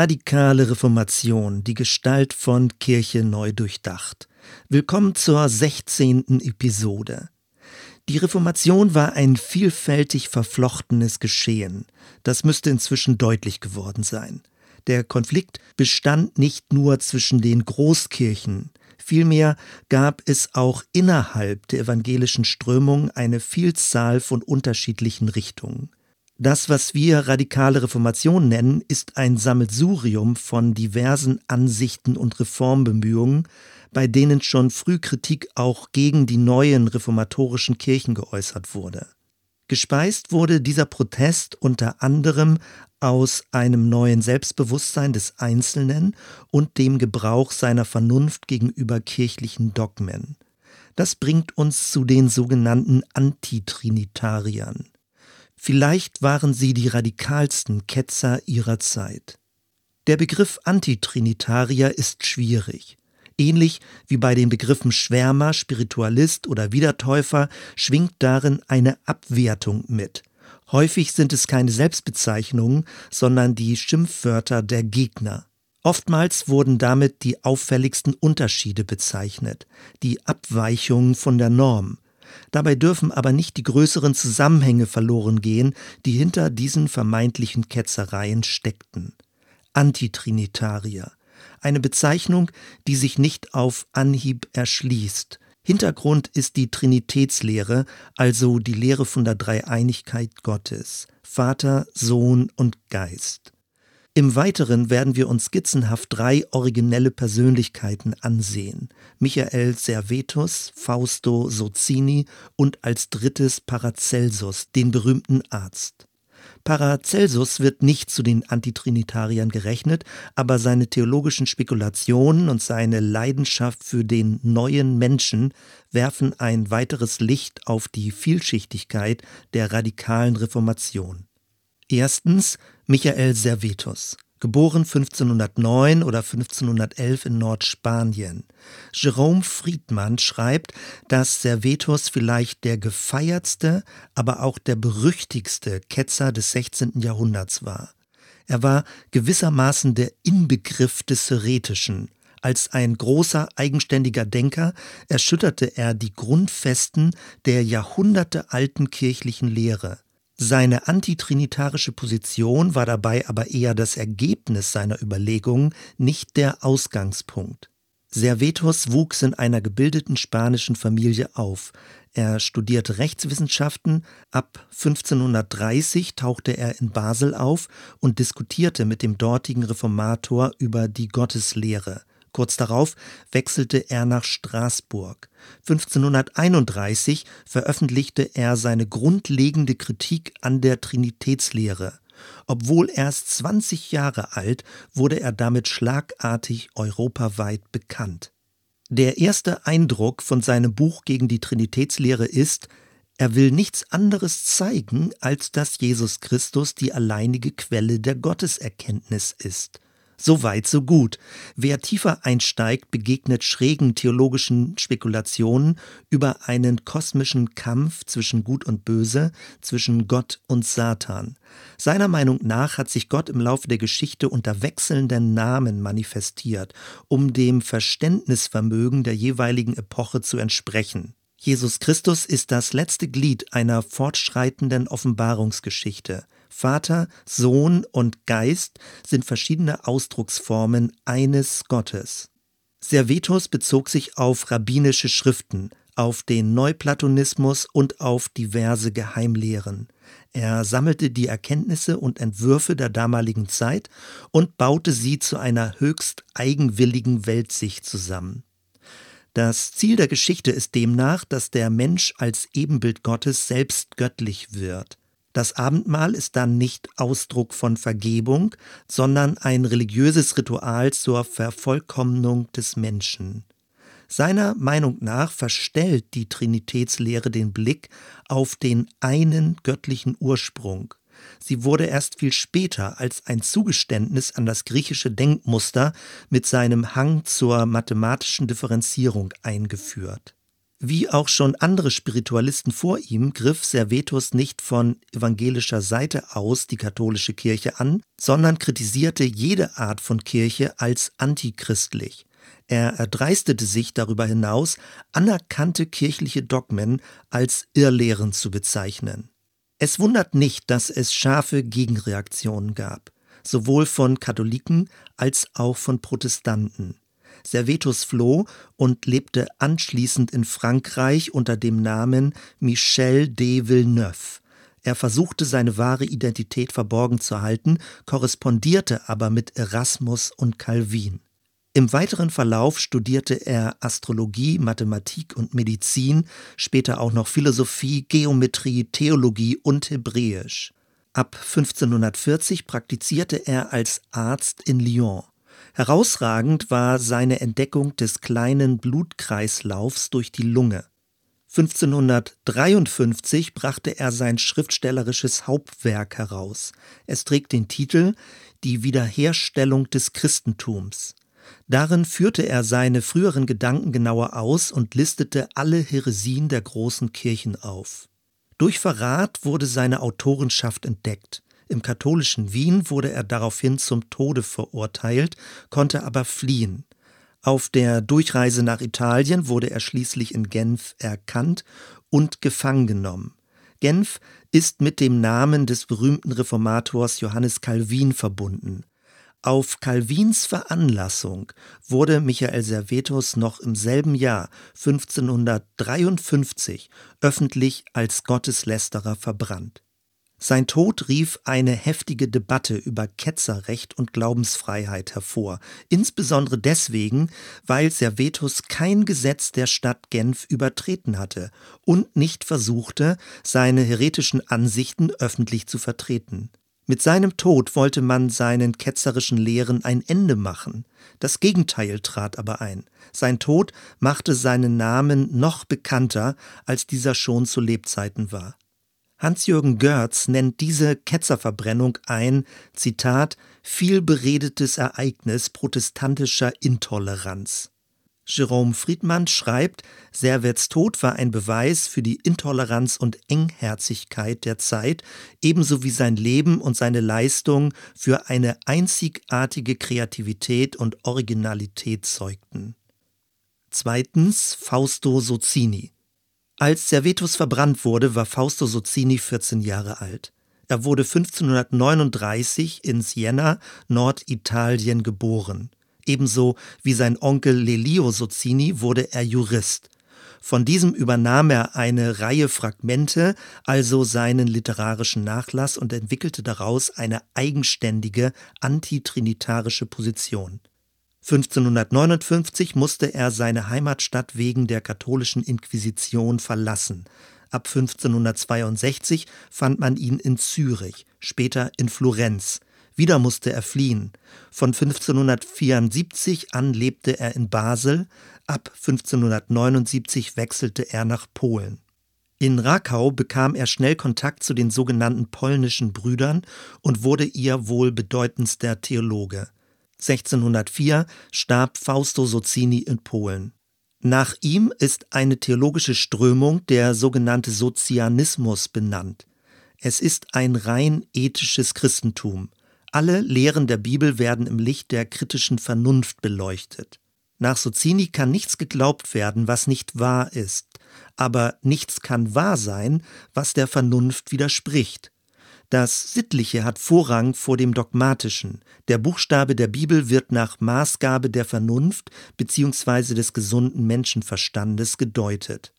Radikale Reformation, die Gestalt von Kirche neu durchdacht. Willkommen zur 16. Episode. Die Reformation war ein vielfältig verflochtenes Geschehen. Das müsste inzwischen deutlich geworden sein. Der Konflikt bestand nicht nur zwischen den Großkirchen, vielmehr gab es auch innerhalb der evangelischen Strömung eine Vielzahl von unterschiedlichen Richtungen. Das, was wir radikale Reformation nennen, ist ein Sammelsurium von diversen Ansichten und Reformbemühungen, bei denen schon früh Kritik auch gegen die neuen reformatorischen Kirchen geäußert wurde. Gespeist wurde dieser Protest unter anderem aus einem neuen Selbstbewusstsein des Einzelnen und dem Gebrauch seiner Vernunft gegenüber kirchlichen Dogmen. Das bringt uns zu den sogenannten Antitrinitariern. Vielleicht waren sie die radikalsten Ketzer ihrer Zeit. Der Begriff Antitrinitarier ist schwierig. Ähnlich wie bei den Begriffen Schwärmer, Spiritualist oder Wiedertäufer schwingt darin eine Abwertung mit. Häufig sind es keine Selbstbezeichnungen, sondern die Schimpfwörter der Gegner. Oftmals wurden damit die auffälligsten Unterschiede bezeichnet, die Abweichungen von der Norm, Dabei dürfen aber nicht die größeren Zusammenhänge verloren gehen, die hinter diesen vermeintlichen Ketzereien steckten. Antitrinitarier. Eine Bezeichnung, die sich nicht auf Anhieb erschließt. Hintergrund ist die Trinitätslehre, also die Lehre von der Dreieinigkeit Gottes, Vater, Sohn und Geist. Im Weiteren werden wir uns skizzenhaft drei originelle Persönlichkeiten ansehen. Michael Servetus, Fausto Sozzini und als drittes Paracelsus, den berühmten Arzt. Paracelsus wird nicht zu den Antitrinitariern gerechnet, aber seine theologischen Spekulationen und seine Leidenschaft für den neuen Menschen werfen ein weiteres Licht auf die Vielschichtigkeit der radikalen Reformation. Erstens Michael Servetus, geboren 1509 oder 1511 in Nordspanien. Jerome Friedmann schreibt, dass Servetus vielleicht der gefeiertste, aber auch der berüchtigste Ketzer des 16. Jahrhunderts war. Er war gewissermaßen der Inbegriff des Heretischen. Als ein großer, eigenständiger Denker erschütterte er die Grundfesten der jahrhundertealten kirchlichen Lehre. Seine antitrinitarische Position war dabei aber eher das Ergebnis seiner Überlegungen, nicht der Ausgangspunkt. Servetus wuchs in einer gebildeten spanischen Familie auf. Er studierte Rechtswissenschaften, ab 1530 tauchte er in Basel auf und diskutierte mit dem dortigen Reformator über die Gotteslehre. Kurz darauf wechselte er nach Straßburg. 1531 veröffentlichte er seine grundlegende Kritik an der Trinitätslehre. Obwohl erst 20 Jahre alt, wurde er damit schlagartig europaweit bekannt. Der erste Eindruck von seinem Buch gegen die Trinitätslehre ist, er will nichts anderes zeigen, als dass Jesus Christus die alleinige Quelle der Gotteserkenntnis ist. So weit, so gut. Wer tiefer einsteigt, begegnet schrägen theologischen Spekulationen über einen kosmischen Kampf zwischen Gut und Böse, zwischen Gott und Satan. Seiner Meinung nach hat sich Gott im Laufe der Geschichte unter wechselnden Namen manifestiert, um dem Verständnisvermögen der jeweiligen Epoche zu entsprechen. Jesus Christus ist das letzte Glied einer fortschreitenden Offenbarungsgeschichte. Vater, Sohn und Geist sind verschiedene Ausdrucksformen eines Gottes. Servetus bezog sich auf rabbinische Schriften, auf den Neuplatonismus und auf diverse Geheimlehren. Er sammelte die Erkenntnisse und Entwürfe der damaligen Zeit und baute sie zu einer höchst eigenwilligen Weltsicht zusammen. Das Ziel der Geschichte ist demnach, dass der Mensch als Ebenbild Gottes selbst göttlich wird. Das Abendmahl ist dann nicht Ausdruck von Vergebung, sondern ein religiöses Ritual zur Vervollkommnung des Menschen. Seiner Meinung nach verstellt die Trinitätslehre den Blick auf den einen göttlichen Ursprung. Sie wurde erst viel später als ein Zugeständnis an das griechische Denkmuster mit seinem Hang zur mathematischen Differenzierung eingeführt. Wie auch schon andere Spiritualisten vor ihm griff Servetus nicht von evangelischer Seite aus die katholische Kirche an, sondern kritisierte jede Art von Kirche als antichristlich. Er erdreistete sich darüber hinaus, anerkannte kirchliche Dogmen als Irrlehren zu bezeichnen. Es wundert nicht, dass es scharfe Gegenreaktionen gab, sowohl von Katholiken als auch von Protestanten. Servetus floh und lebte anschließend in Frankreich unter dem Namen Michel de Villeneuve. Er versuchte seine wahre Identität verborgen zu halten, korrespondierte aber mit Erasmus und Calvin. Im weiteren Verlauf studierte er Astrologie, Mathematik und Medizin, später auch noch Philosophie, Geometrie, Theologie und Hebräisch. Ab 1540 praktizierte er als Arzt in Lyon. Herausragend war seine Entdeckung des kleinen Blutkreislaufs durch die Lunge. 1553 brachte er sein schriftstellerisches Hauptwerk heraus. Es trägt den Titel Die Wiederherstellung des Christentums. Darin führte er seine früheren Gedanken genauer aus und listete alle Heresien der großen Kirchen auf. Durch Verrat wurde seine Autorenschaft entdeckt. Im katholischen Wien wurde er daraufhin zum Tode verurteilt, konnte aber fliehen. Auf der Durchreise nach Italien wurde er schließlich in Genf erkannt und gefangen genommen. Genf ist mit dem Namen des berühmten Reformators Johannes Calvin verbunden. Auf Calvins Veranlassung wurde Michael Servetus noch im selben Jahr 1553 öffentlich als Gotteslästerer verbrannt. Sein Tod rief eine heftige Debatte über Ketzerrecht und Glaubensfreiheit hervor, insbesondere deswegen, weil Servetus kein Gesetz der Stadt Genf übertreten hatte und nicht versuchte, seine heretischen Ansichten öffentlich zu vertreten. Mit seinem Tod wollte man seinen ketzerischen Lehren ein Ende machen. Das Gegenteil trat aber ein. Sein Tod machte seinen Namen noch bekannter, als dieser schon zu Lebzeiten war. Hans-Jürgen Görz nennt diese Ketzerverbrennung ein, Zitat, vielberedetes Ereignis protestantischer Intoleranz. Jerome Friedmann schreibt, Servets Tod war ein Beweis für die Intoleranz und Engherzigkeit der Zeit, ebenso wie sein Leben und seine Leistung für eine einzigartige Kreativität und Originalität zeugten. Zweitens Fausto Sozzini. Als Servetus verbrannt wurde, war Fausto Sozzini 14 Jahre alt. Er wurde 1539 in Siena, Norditalien, geboren. Ebenso wie sein Onkel Lelio Sozzini wurde er Jurist. Von diesem übernahm er eine Reihe Fragmente, also seinen literarischen Nachlass, und entwickelte daraus eine eigenständige antitrinitarische Position. 1559 musste er seine Heimatstadt wegen der katholischen Inquisition verlassen. Ab 1562 fand man ihn in Zürich, später in Florenz. Wieder musste er fliehen. Von 1574 an lebte er in Basel, ab 1579 wechselte er nach Polen. In Rakau bekam er schnell Kontakt zu den sogenannten polnischen Brüdern und wurde ihr wohl bedeutendster Theologe. 1604 starb Fausto Sozzini in Polen. Nach ihm ist eine theologische Strömung, der sogenannte Sozianismus, benannt. Es ist ein rein ethisches Christentum. Alle Lehren der Bibel werden im Licht der kritischen Vernunft beleuchtet. Nach Sozzini kann nichts geglaubt werden, was nicht wahr ist, aber nichts kann wahr sein, was der Vernunft widerspricht. Das Sittliche hat Vorrang vor dem Dogmatischen. Der Buchstabe der Bibel wird nach Maßgabe der Vernunft bzw. des gesunden Menschenverstandes gedeutet.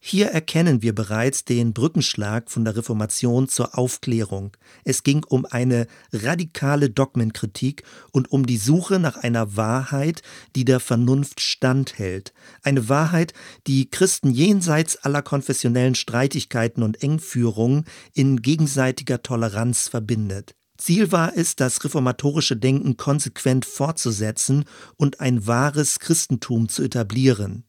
Hier erkennen wir bereits den Brückenschlag von der Reformation zur Aufklärung. Es ging um eine radikale Dogmenkritik und um die Suche nach einer Wahrheit, die der Vernunft standhält. Eine Wahrheit, die Christen jenseits aller konfessionellen Streitigkeiten und Engführungen in gegenseitiger Toleranz verbindet. Ziel war es, das reformatorische Denken konsequent fortzusetzen und ein wahres Christentum zu etablieren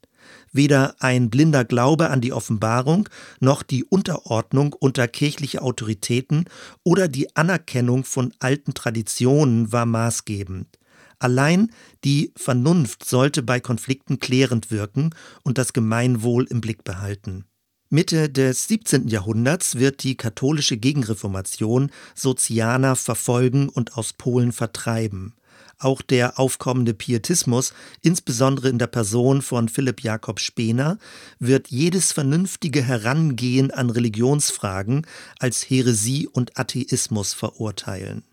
weder ein blinder Glaube an die Offenbarung noch die Unterordnung unter kirchliche Autoritäten oder die Anerkennung von alten Traditionen war maßgebend. Allein die Vernunft sollte bei Konflikten klärend wirken und das Gemeinwohl im Blick behalten. Mitte des 17. Jahrhunderts wird die katholische Gegenreformation Sozianer verfolgen und aus Polen vertreiben. Auch der aufkommende Pietismus, insbesondere in der Person von Philipp Jakob Spener, wird jedes vernünftige Herangehen an Religionsfragen als Häresie und Atheismus verurteilen.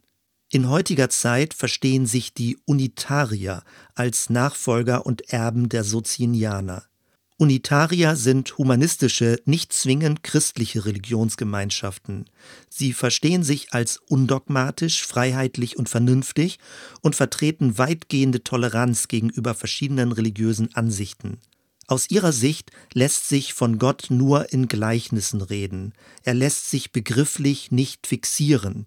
In heutiger Zeit verstehen sich die Unitarier als Nachfolger und Erben der Socinianer. Unitarier sind humanistische, nicht zwingend christliche Religionsgemeinschaften. Sie verstehen sich als undogmatisch, freiheitlich und vernünftig und vertreten weitgehende Toleranz gegenüber verschiedenen religiösen Ansichten. Aus ihrer Sicht lässt sich von Gott nur in Gleichnissen reden. Er lässt sich begrifflich nicht fixieren.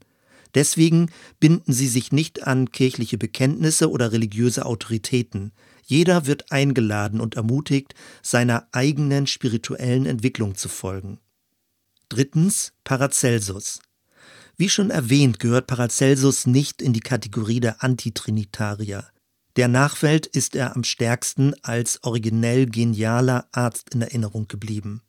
Deswegen binden sie sich nicht an kirchliche Bekenntnisse oder religiöse Autoritäten. Jeder wird eingeladen und ermutigt, seiner eigenen spirituellen Entwicklung zu folgen. Drittens Paracelsus. Wie schon erwähnt, gehört Paracelsus nicht in die Kategorie der Antitrinitarier. Der Nachwelt ist er am stärksten als originell genialer Arzt in Erinnerung geblieben.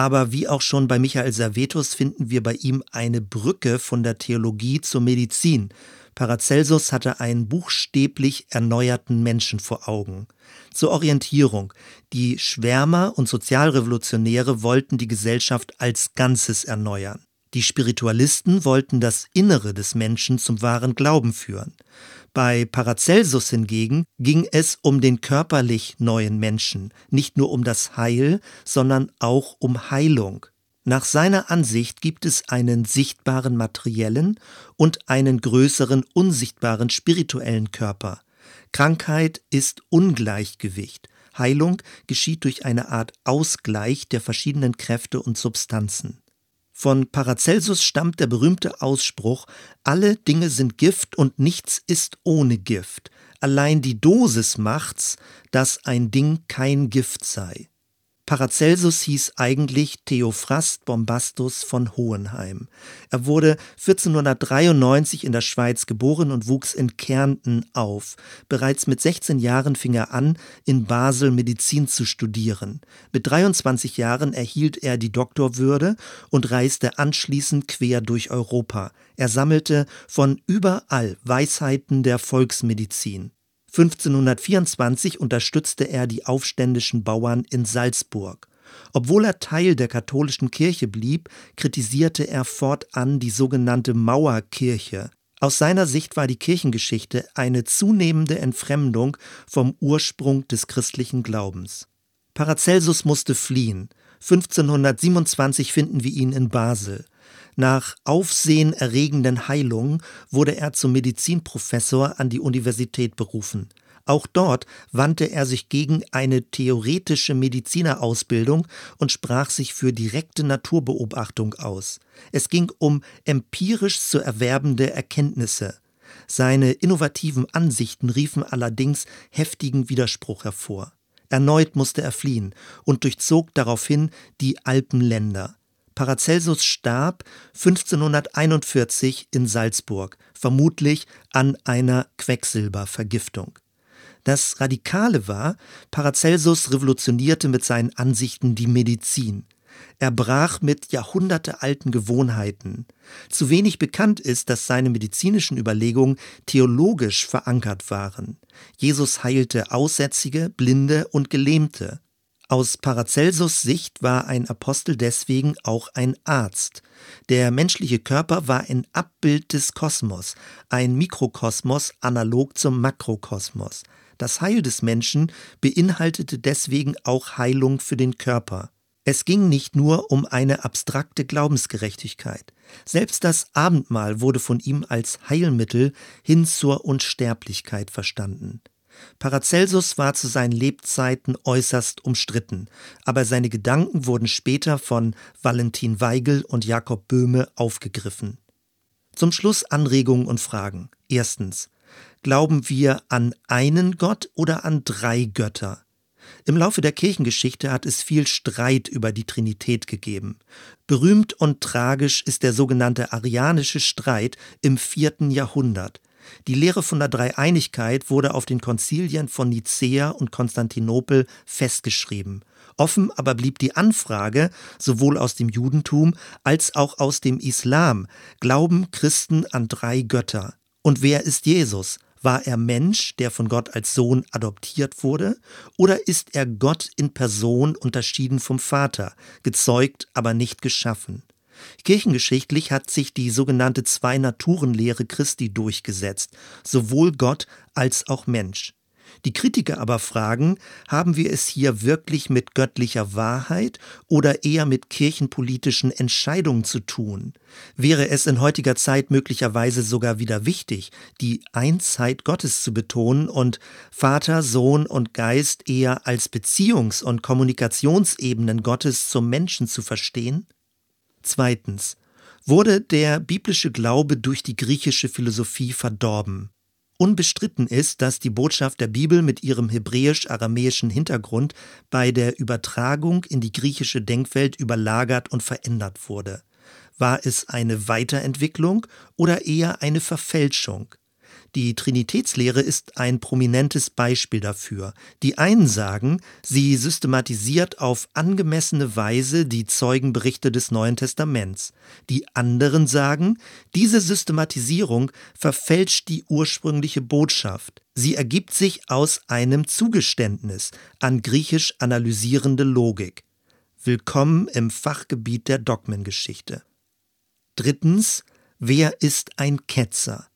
Aber wie auch schon bei Michael Servetus finden wir bei ihm eine Brücke von der Theologie zur Medizin, Paracelsus hatte einen buchstäblich erneuerten Menschen vor Augen. Zur Orientierung. Die Schwärmer und Sozialrevolutionäre wollten die Gesellschaft als Ganzes erneuern. Die Spiritualisten wollten das Innere des Menschen zum wahren Glauben führen. Bei Paracelsus hingegen ging es um den körperlich neuen Menschen, nicht nur um das Heil, sondern auch um Heilung. Nach seiner Ansicht gibt es einen sichtbaren materiellen und einen größeren unsichtbaren spirituellen Körper. Krankheit ist Ungleichgewicht. Heilung geschieht durch eine Art Ausgleich der verschiedenen Kräfte und Substanzen. Von Paracelsus stammt der berühmte Ausspruch Alle Dinge sind Gift und nichts ist ohne Gift. Allein die Dosis macht's, dass ein Ding kein Gift sei. Paracelsus hieß eigentlich Theophrast Bombastus von Hohenheim. Er wurde 1493 in der Schweiz geboren und wuchs in Kärnten auf. Bereits mit 16 Jahren fing er an, in Basel Medizin zu studieren. Mit 23 Jahren erhielt er die Doktorwürde und reiste anschließend quer durch Europa. Er sammelte von überall Weisheiten der Volksmedizin. 1524 unterstützte er die aufständischen Bauern in Salzburg. Obwohl er Teil der katholischen Kirche blieb, kritisierte er fortan die sogenannte Mauerkirche. Aus seiner Sicht war die Kirchengeschichte eine zunehmende Entfremdung vom Ursprung des christlichen Glaubens. Paracelsus musste fliehen. 1527 finden wir ihn in Basel. Nach aufsehenerregenden Heilungen wurde er zum Medizinprofessor an die Universität berufen. Auch dort wandte er sich gegen eine theoretische Medizinerausbildung und sprach sich für direkte Naturbeobachtung aus. Es ging um empirisch zu erwerbende Erkenntnisse. Seine innovativen Ansichten riefen allerdings heftigen Widerspruch hervor. Erneut musste er fliehen und durchzog daraufhin die Alpenländer. Paracelsus starb 1541 in Salzburg, vermutlich an einer Quecksilbervergiftung. Das Radikale war, Paracelsus revolutionierte mit seinen Ansichten die Medizin. Er brach mit jahrhundertealten Gewohnheiten. Zu wenig bekannt ist, dass seine medizinischen Überlegungen theologisch verankert waren. Jesus heilte Aussätzige, Blinde und Gelähmte. Aus Paracelsus Sicht war ein Apostel deswegen auch ein Arzt. Der menschliche Körper war ein Abbild des Kosmos, ein Mikrokosmos analog zum Makrokosmos. Das Heil des Menschen beinhaltete deswegen auch Heilung für den Körper. Es ging nicht nur um eine abstrakte Glaubensgerechtigkeit. Selbst das Abendmahl wurde von ihm als Heilmittel hin zur Unsterblichkeit verstanden. Paracelsus war zu seinen Lebzeiten äußerst umstritten, aber seine Gedanken wurden später von Valentin Weigel und Jakob Böhme aufgegriffen. Zum Schluss Anregungen und Fragen. Erstens. Glauben wir an einen Gott oder an drei Götter? Im Laufe der Kirchengeschichte hat es viel Streit über die Trinität gegeben. Berühmt und tragisch ist der sogenannte Arianische Streit im vierten Jahrhundert. Die Lehre von der Dreieinigkeit wurde auf den Konzilien von Nicäa und Konstantinopel festgeschrieben. Offen aber blieb die Anfrage, sowohl aus dem Judentum als auch aus dem Islam, glauben Christen an drei Götter. Und wer ist Jesus? War er Mensch, der von Gott als Sohn adoptiert wurde, oder ist er Gott in Person unterschieden vom Vater, gezeugt, aber nicht geschaffen? Kirchengeschichtlich hat sich die sogenannte Zwei-Naturen-Lehre Christi durchgesetzt, sowohl Gott als auch Mensch. Die Kritiker aber fragen, haben wir es hier wirklich mit göttlicher Wahrheit oder eher mit kirchenpolitischen Entscheidungen zu tun? Wäre es in heutiger Zeit möglicherweise sogar wieder wichtig, die Einzeit Gottes zu betonen und Vater, Sohn und Geist eher als Beziehungs- und Kommunikationsebenen Gottes zum Menschen zu verstehen? Zweitens. Wurde der biblische Glaube durch die griechische Philosophie verdorben? Unbestritten ist, dass die Botschaft der Bibel mit ihrem hebräisch-aramäischen Hintergrund bei der Übertragung in die griechische Denkwelt überlagert und verändert wurde. War es eine Weiterentwicklung oder eher eine Verfälschung? Die Trinitätslehre ist ein prominentes Beispiel dafür. Die einen sagen, sie systematisiert auf angemessene Weise die Zeugenberichte des Neuen Testaments. Die anderen sagen, diese Systematisierung verfälscht die ursprüngliche Botschaft. Sie ergibt sich aus einem Zugeständnis an griechisch analysierende Logik. Willkommen im Fachgebiet der Dogmengeschichte. Drittens, wer ist ein Ketzer?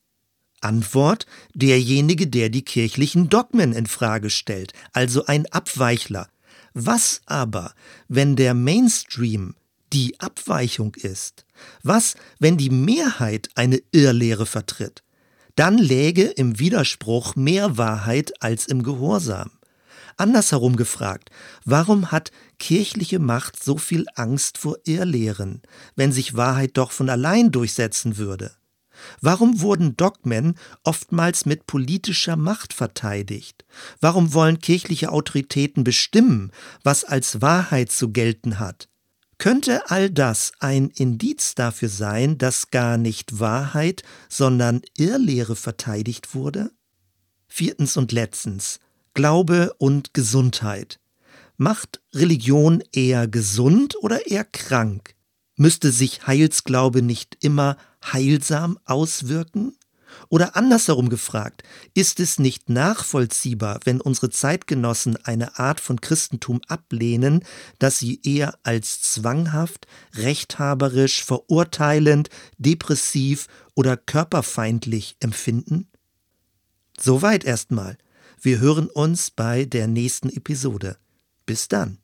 Antwort derjenige, der die kirchlichen Dogmen in Frage stellt, also ein Abweichler. Was aber, wenn der Mainstream die Abweichung ist? Was, wenn die Mehrheit eine Irrlehre vertritt? Dann läge im Widerspruch mehr Wahrheit als im Gehorsam. Andersherum gefragt, warum hat kirchliche Macht so viel Angst vor Irrlehren, wenn sich Wahrheit doch von allein durchsetzen würde? Warum wurden Dogmen oftmals mit politischer Macht verteidigt? Warum wollen kirchliche Autoritäten bestimmen, was als Wahrheit zu gelten hat? Könnte all das ein Indiz dafür sein, dass gar nicht Wahrheit, sondern Irrlehre verteidigt wurde? Viertens und letztens Glaube und Gesundheit. Macht Religion eher gesund oder eher krank? Müsste sich Heilsglaube nicht immer heilsam auswirken? Oder andersherum gefragt, ist es nicht nachvollziehbar, wenn unsere Zeitgenossen eine Art von Christentum ablehnen, dass sie eher als zwanghaft, rechthaberisch, verurteilend, depressiv oder körperfeindlich empfinden? Soweit erstmal. Wir hören uns bei der nächsten Episode. Bis dann.